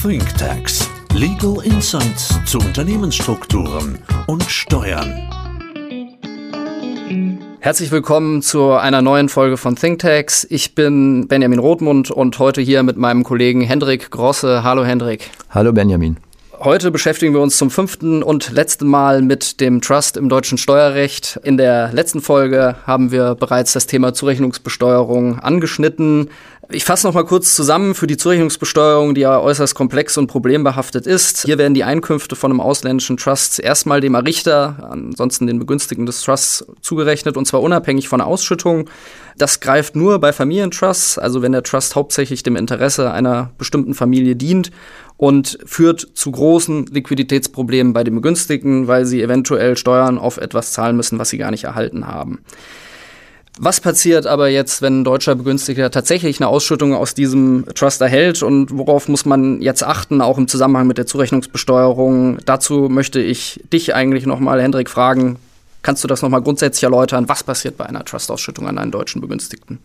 Think Tanks. Legal Insights zu Unternehmensstrukturen und Steuern. Herzlich willkommen zu einer neuen Folge von ThinkTax. Ich bin Benjamin Rothmund und heute hier mit meinem Kollegen Hendrik Grosse. Hallo Hendrik. Hallo Benjamin. Heute beschäftigen wir uns zum fünften und letzten Mal mit dem Trust im deutschen Steuerrecht. In der letzten Folge haben wir bereits das Thema Zurechnungsbesteuerung angeschnitten. Ich fasse noch mal kurz zusammen für die Zurechnungsbesteuerung, die ja äußerst komplex und problembehaftet ist. Hier werden die Einkünfte von einem ausländischen Trust erstmal dem Errichter, ansonsten den Begünstigten des Trusts zugerechnet und zwar unabhängig von der Ausschüttung. Das greift nur bei Familientrusts, also wenn der Trust hauptsächlich dem Interesse einer bestimmten Familie dient und führt zu großen Liquiditätsproblemen bei den Begünstigten, weil sie eventuell Steuern auf etwas zahlen müssen, was sie gar nicht erhalten haben. Was passiert aber jetzt, wenn ein deutscher Begünstigter tatsächlich eine Ausschüttung aus diesem Trust erhält und worauf muss man jetzt achten, auch im Zusammenhang mit der Zurechnungsbesteuerung? Dazu möchte ich dich eigentlich nochmal, Hendrik, fragen. Kannst du das nochmal grundsätzlich erläutern? Was passiert bei einer Trust-Ausschüttung an einen deutschen Begünstigten?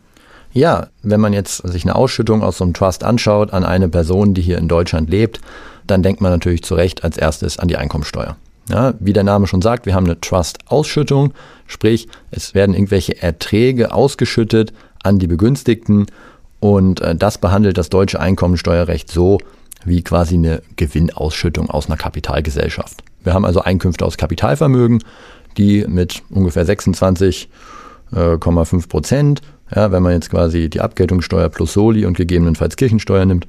Ja, wenn man jetzt sich eine Ausschüttung aus so einem Trust anschaut an eine Person, die hier in Deutschland lebt, dann denkt man natürlich zu Recht als erstes an die Einkommensteuer. Ja, wie der Name schon sagt, wir haben eine Trust-Ausschüttung, sprich es werden irgendwelche Erträge ausgeschüttet an die Begünstigten und äh, das behandelt das deutsche Einkommensteuerrecht so wie quasi eine Gewinnausschüttung aus einer Kapitalgesellschaft. Wir haben also Einkünfte aus Kapitalvermögen, die mit ungefähr 26,5 äh, Prozent, ja, wenn man jetzt quasi die Abgeltungssteuer plus Soli und gegebenenfalls Kirchensteuer nimmt,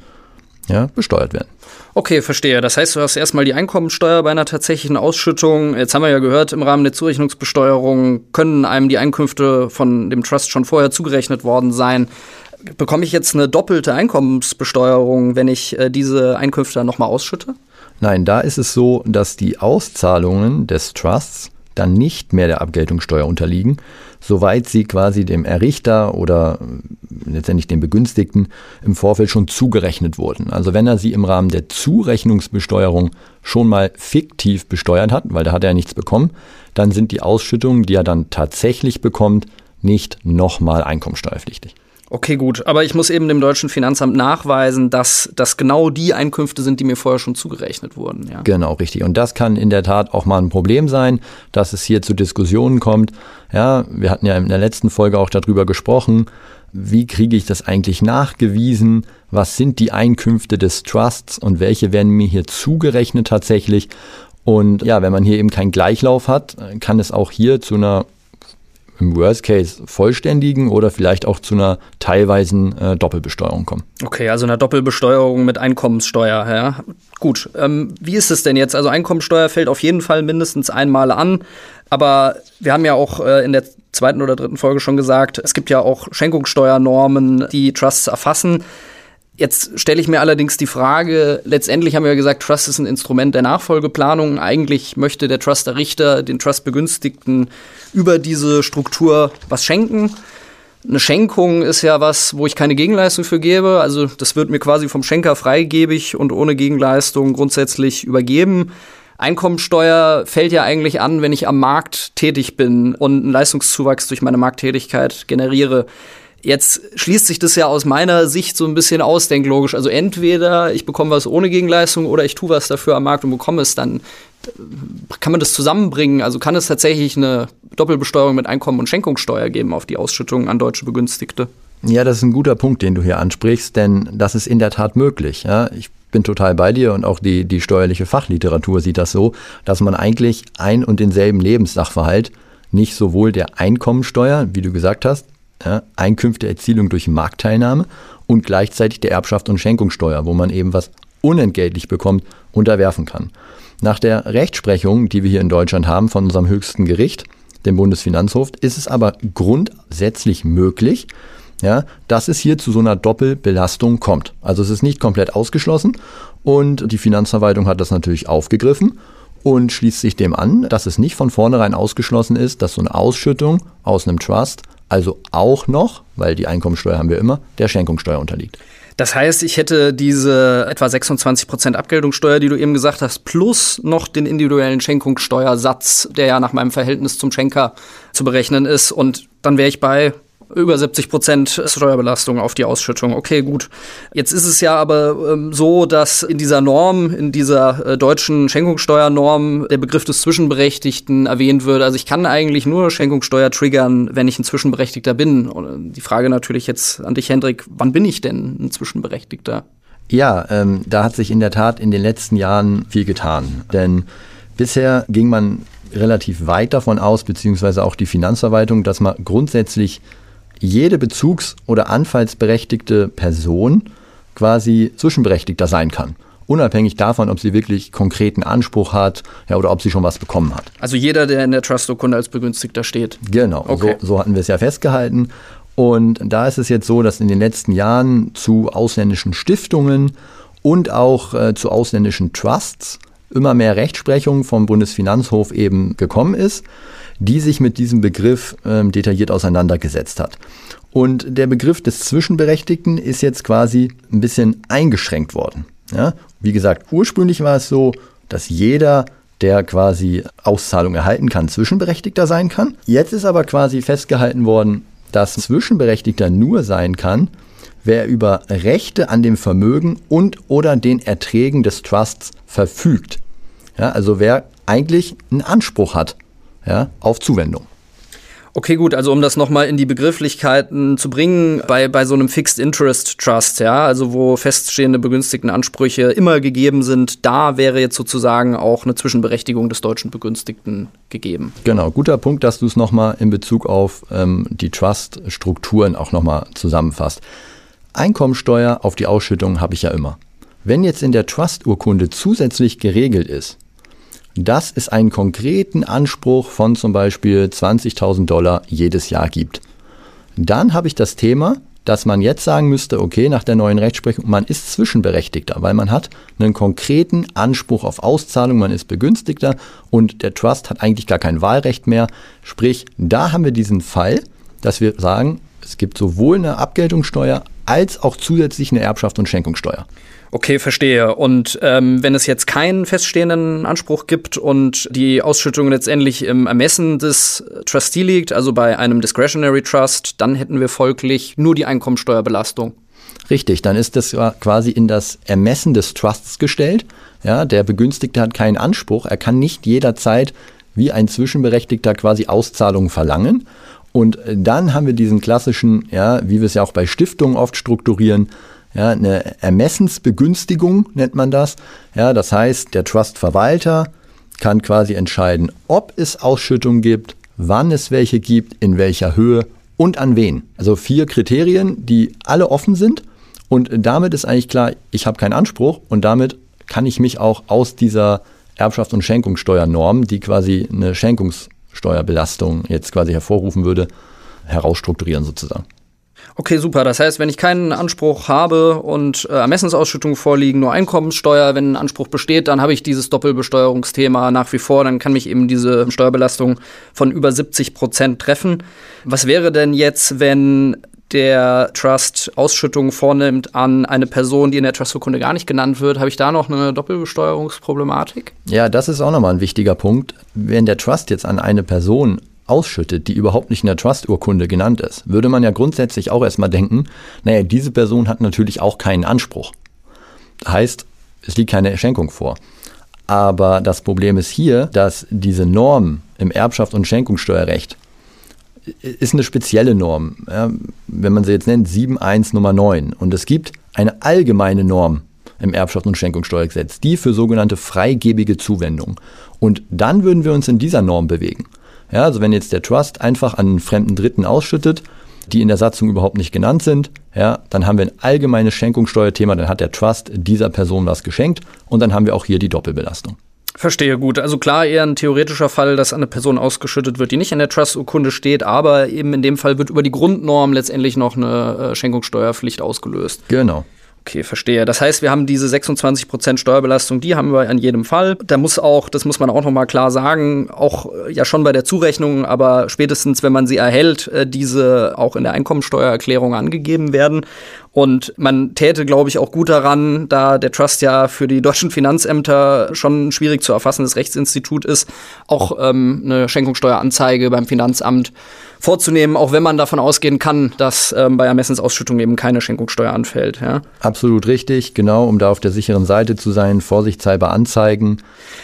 ja, besteuert werden. Okay, verstehe. Das heißt, du hast erstmal die Einkommensteuer bei einer tatsächlichen Ausschüttung. Jetzt haben wir ja gehört, im Rahmen der Zurechnungsbesteuerung können einem die Einkünfte von dem Trust schon vorher zugerechnet worden sein. Bekomme ich jetzt eine doppelte Einkommensbesteuerung, wenn ich äh, diese Einkünfte dann nochmal ausschütte? Nein, da ist es so, dass die Auszahlungen des Trusts dann nicht mehr der Abgeltungssteuer unterliegen, soweit sie quasi dem Errichter oder äh, letztendlich dem Begünstigten im Vorfeld schon zugerechnet wurden. Also wenn er sie im Rahmen der Zurechnungsbesteuerung schon mal fiktiv besteuert hat, weil da hat er ja nichts bekommen, dann sind die Ausschüttungen, die er dann tatsächlich bekommt, nicht nochmal einkommensteuerpflichtig. Okay, gut. Aber ich muss eben dem deutschen Finanzamt nachweisen, dass das genau die Einkünfte sind, die mir vorher schon zugerechnet wurden. Ja. Genau, richtig. Und das kann in der Tat auch mal ein Problem sein, dass es hier zu Diskussionen kommt. Ja, wir hatten ja in der letzten Folge auch darüber gesprochen. Wie kriege ich das eigentlich nachgewiesen? Was sind die Einkünfte des Trusts und welche werden mir hier zugerechnet tatsächlich? Und ja, wenn man hier eben keinen Gleichlauf hat, kann es auch hier zu einer im Worst Case vollständigen oder vielleicht auch zu einer teilweisen äh, Doppelbesteuerung kommen. Okay, also einer Doppelbesteuerung mit Einkommenssteuer, ja. Gut. Ähm, wie ist es denn jetzt? Also Einkommenssteuer fällt auf jeden Fall mindestens einmal an, aber wir haben ja auch äh, in der zweiten oder dritten Folge schon gesagt, es gibt ja auch Schenkungssteuernormen, die Trusts erfassen. Jetzt stelle ich mir allerdings die Frage, letztendlich haben wir ja gesagt, Trust ist ein Instrument der Nachfolgeplanung. Eigentlich möchte der Trust-Errichter den Trust-Begünstigten über diese Struktur was schenken. Eine Schenkung ist ja was, wo ich keine Gegenleistung für gebe. Also das wird mir quasi vom Schenker freigebig und ohne Gegenleistung grundsätzlich übergeben. Einkommensteuer fällt ja eigentlich an, wenn ich am Markt tätig bin und einen Leistungszuwachs durch meine Markttätigkeit generiere. Jetzt schließt sich das ja aus meiner Sicht so ein bisschen aus, denk logisch. Also entweder ich bekomme was ohne Gegenleistung oder ich tue was dafür am Markt und bekomme es dann. Kann man das zusammenbringen? Also kann es tatsächlich eine Doppelbesteuerung mit Einkommen und Schenkungssteuer geben auf die Ausschüttung an deutsche Begünstigte? Ja, das ist ein guter Punkt, den du hier ansprichst, denn das ist in der Tat möglich. Ja, ich bin total bei dir und auch die, die steuerliche Fachliteratur sieht das so, dass man eigentlich ein und denselben Lebenssachverhalt nicht sowohl der Einkommensteuer, wie du gesagt hast, ja, Einkünfteerzielung durch Marktteilnahme und gleichzeitig der Erbschaft und Schenkungssteuer, wo man eben was unentgeltlich bekommt, unterwerfen kann. Nach der Rechtsprechung, die wir hier in Deutschland haben von unserem höchsten Gericht, dem Bundesfinanzhof, ist es aber grundsätzlich möglich, ja, dass es hier zu so einer Doppelbelastung kommt. Also es ist nicht komplett ausgeschlossen und die Finanzverwaltung hat das natürlich aufgegriffen und schließt sich dem an, dass es nicht von vornherein ausgeschlossen ist, dass so eine Ausschüttung aus einem Trust also auch noch, weil die Einkommensteuer haben wir immer, der Schenkungssteuer unterliegt. Das heißt, ich hätte diese etwa 26 Prozent Abgeltungssteuer, die du eben gesagt hast, plus noch den individuellen Schenkungssteuersatz, der ja nach meinem Verhältnis zum Schenker zu berechnen ist. Und dann wäre ich bei Über 70 Prozent Steuerbelastung auf die Ausschüttung. Okay, gut. Jetzt ist es ja aber ähm, so, dass in dieser Norm, in dieser äh, deutschen Schenkungssteuernorm, der Begriff des Zwischenberechtigten erwähnt wird. Also ich kann eigentlich nur Schenkungssteuer triggern, wenn ich ein Zwischenberechtigter bin. Und die Frage natürlich jetzt an dich, Hendrik, wann bin ich denn ein Zwischenberechtigter? Ja, ähm, da hat sich in der Tat in den letzten Jahren viel getan. Denn bisher ging man relativ weit davon aus, beziehungsweise auch die Finanzverwaltung, dass man grundsätzlich jede bezugs- oder anfallsberechtigte Person quasi Zwischenberechtigter sein kann. Unabhängig davon, ob sie wirklich konkreten Anspruch hat ja, oder ob sie schon was bekommen hat. Also jeder, der in der Trust-Urkunde als Begünstigter steht. Genau, okay. so, so hatten wir es ja festgehalten. Und da ist es jetzt so, dass in den letzten Jahren zu ausländischen Stiftungen und auch äh, zu ausländischen Trusts immer mehr Rechtsprechung vom Bundesfinanzhof eben gekommen ist, die sich mit diesem Begriff äh, detailliert auseinandergesetzt hat. Und der Begriff des Zwischenberechtigten ist jetzt quasi ein bisschen eingeschränkt worden. Ja? Wie gesagt, ursprünglich war es so, dass jeder, der quasi Auszahlung erhalten kann, Zwischenberechtigter sein kann. Jetzt ist aber quasi festgehalten worden, dass Zwischenberechtigter nur sein kann, wer über Rechte an dem Vermögen und oder den Erträgen des Trusts verfügt. Ja, also wer eigentlich einen Anspruch hat ja, auf Zuwendung. Okay, gut, also um das nochmal in die Begrifflichkeiten zu bringen, bei, bei so einem Fixed Interest Trust, ja, also wo feststehende begünstigten Ansprüche immer gegeben sind, da wäre jetzt sozusagen auch eine Zwischenberechtigung des deutschen Begünstigten gegeben. Genau, guter Punkt, dass du es nochmal in Bezug auf ähm, die Trust-Strukturen auch nochmal zusammenfasst. Einkommensteuer auf die Ausschüttung habe ich ja immer. Wenn jetzt in der Trust-Urkunde zusätzlich geregelt ist, dass es einen konkreten Anspruch von zum Beispiel 20.000 Dollar jedes Jahr gibt. Dann habe ich das Thema, dass man jetzt sagen müsste, okay, nach der neuen Rechtsprechung, man ist Zwischenberechtigter, weil man hat einen konkreten Anspruch auf Auszahlung, man ist Begünstigter und der Trust hat eigentlich gar kein Wahlrecht mehr. Sprich, da haben wir diesen Fall, dass wir sagen, es gibt sowohl eine Abgeltungssteuer als auch zusätzlich eine Erbschaft und Schenkungssteuer. Okay, verstehe. Und ähm, wenn es jetzt keinen feststehenden Anspruch gibt und die Ausschüttung letztendlich im Ermessen des Trustee liegt, also bei einem Discretionary Trust, dann hätten wir folglich nur die Einkommensteuerbelastung. Richtig, dann ist das quasi in das Ermessen des Trusts gestellt. Ja, der Begünstigte hat keinen Anspruch. Er kann nicht jederzeit wie ein Zwischenberechtigter quasi Auszahlungen verlangen. Und dann haben wir diesen klassischen, ja, wie wir es ja auch bei Stiftungen oft strukturieren, ja, eine Ermessensbegünstigung nennt man das. Ja, das heißt, der Trustverwalter kann quasi entscheiden, ob es Ausschüttungen gibt, wann es welche gibt, in welcher Höhe und an wen. Also vier Kriterien, die alle offen sind. Und damit ist eigentlich klar, ich habe keinen Anspruch und damit kann ich mich auch aus dieser Erbschafts- und Schenkungssteuernorm, die quasi eine Schenkungssteuerbelastung jetzt quasi hervorrufen würde, herausstrukturieren sozusagen. Okay, super. Das heißt, wenn ich keinen Anspruch habe und äh, Ermessensausschüttungen vorliegen, nur Einkommenssteuer, wenn ein Anspruch besteht, dann habe ich dieses Doppelbesteuerungsthema nach wie vor. Dann kann mich eben diese Steuerbelastung von über 70 Prozent treffen. Was wäre denn jetzt, wenn der Trust Ausschüttungen vornimmt an eine Person, die in der Trusturkunde gar nicht genannt wird, habe ich da noch eine Doppelbesteuerungsproblematik? Ja, das ist auch nochmal ein wichtiger Punkt. Wenn der Trust jetzt an eine Person ausschüttet, die überhaupt nicht in der Trust-Urkunde genannt ist, würde man ja grundsätzlich auch erstmal denken, naja, diese Person hat natürlich auch keinen Anspruch. Heißt, es liegt keine Schenkung vor. Aber das Problem ist hier, dass diese Norm im Erbschaft- und Schenkungssteuerrecht ist eine spezielle Norm. Ja, wenn man sie jetzt nennt, 7.1 Nummer 9. Und es gibt eine allgemeine Norm im Erbschaft- und Schenkungssteuergesetz, die für sogenannte freigebige Zuwendung. Und dann würden wir uns in dieser Norm bewegen. Ja, also wenn jetzt der Trust einfach an einen fremden Dritten ausschüttet, die in der Satzung überhaupt nicht genannt sind, ja, dann haben wir ein allgemeines Schenkungssteuerthema, dann hat der Trust dieser Person was geschenkt und dann haben wir auch hier die Doppelbelastung. Verstehe gut. Also klar, eher ein theoretischer Fall, dass eine Person ausgeschüttet wird, die nicht in der Trust-Urkunde steht, aber eben in dem Fall wird über die Grundnorm letztendlich noch eine äh, Schenkungssteuerpflicht ausgelöst. Genau. Okay, verstehe. Das heißt, wir haben diese 26% Steuerbelastung, die haben wir an jedem Fall. Da muss auch, das muss man auch nochmal klar sagen, auch äh, ja schon bei der Zurechnung, aber spätestens, wenn man sie erhält, äh, diese auch in der Einkommensteuererklärung angegeben werden. Und man täte, glaube ich, auch gut daran, da der Trust ja für die deutschen Finanzämter schon ein schwierig zu erfassendes Rechtsinstitut ist, auch ähm, eine Schenkungssteueranzeige beim Finanzamt vorzunehmen, auch wenn man davon ausgehen kann, dass ähm, bei Ermessensausschüttung eben keine Schenkungssteuer anfällt. Ja? Absolut richtig, genau, um da auf der sicheren Seite zu sein, vorsichtshalber anzeigen.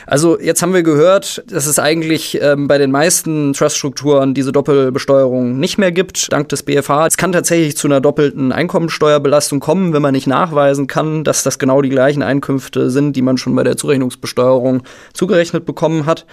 Also jetzt haben wir gehört, dass es eigentlich ähm, bei den meisten Truststrukturen diese Doppelbesteuerung nicht mehr gibt, dank des BFH. Es kann tatsächlich zu einer doppelten Einkommensteuerbelastung kommen, wenn man nicht nachweisen kann, dass das genau die gleichen Einkünfte sind, die man schon bei der Zurechnungsbesteuerung zugerechnet bekommen hat.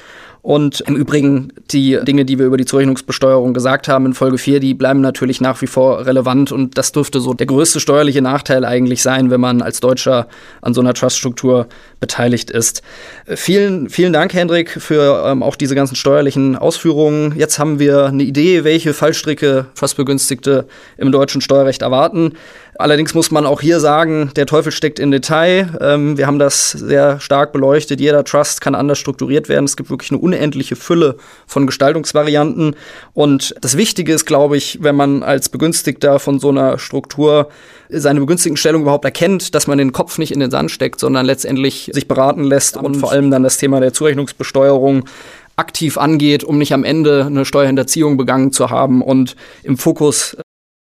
Und im Übrigen, die Dinge, die wir über die Zurechnungsbesteuerung gesagt haben in Folge 4, die bleiben natürlich nach wie vor relevant. Und das dürfte so der größte steuerliche Nachteil eigentlich sein, wenn man als Deutscher an so einer Truststruktur beteiligt ist. Vielen, vielen Dank, Hendrik, für ähm, auch diese ganzen steuerlichen Ausführungen. Jetzt haben wir eine Idee, welche Fallstricke Trustbegünstigte im deutschen Steuerrecht erwarten. Allerdings muss man auch hier sagen, der Teufel steckt im Detail. Ähm, wir haben das sehr stark beleuchtet. Jeder Trust kann anders strukturiert werden. Es gibt wirklich eine unendliche Fülle von Gestaltungsvarianten. Und das Wichtige ist, glaube ich, wenn man als Begünstigter von so einer Struktur seine Begünstigtenstellung überhaupt erkennt, dass man den Kopf nicht in den Sand steckt, sondern letztendlich sich beraten lässt und vor allem dann das Thema der Zurechnungsbesteuerung aktiv angeht, um nicht am Ende eine Steuerhinterziehung begangen zu haben und im Fokus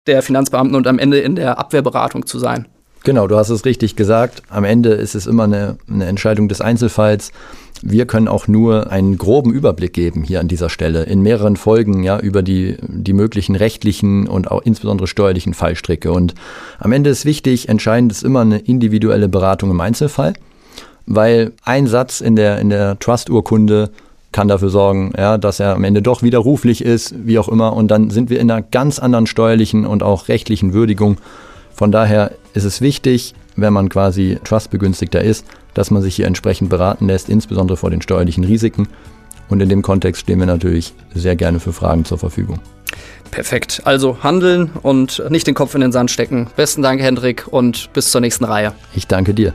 der Finanzbeamten und am Ende in der Abwehrberatung zu sein. Genau, du hast es richtig gesagt. Am Ende ist es immer eine, eine, Entscheidung des Einzelfalls. Wir können auch nur einen groben Überblick geben hier an dieser Stelle in mehreren Folgen ja über die, die möglichen rechtlichen und auch insbesondere steuerlichen Fallstricke. Und am Ende ist wichtig, entscheidend ist immer eine individuelle Beratung im Einzelfall, weil ein Satz in der, in der Trust-Urkunde kann dafür sorgen, ja, dass er am Ende doch widerruflich ist, wie auch immer. Und dann sind wir in einer ganz anderen steuerlichen und auch rechtlichen Würdigung. Von daher ist es wichtig, wenn man quasi Trustbegünstigter ist, dass man sich hier entsprechend beraten lässt, insbesondere vor den steuerlichen Risiken. Und in dem Kontext stehen wir natürlich sehr gerne für Fragen zur Verfügung. Perfekt. Also handeln und nicht den Kopf in den Sand stecken. Besten Dank, Hendrik, und bis zur nächsten Reihe. Ich danke dir.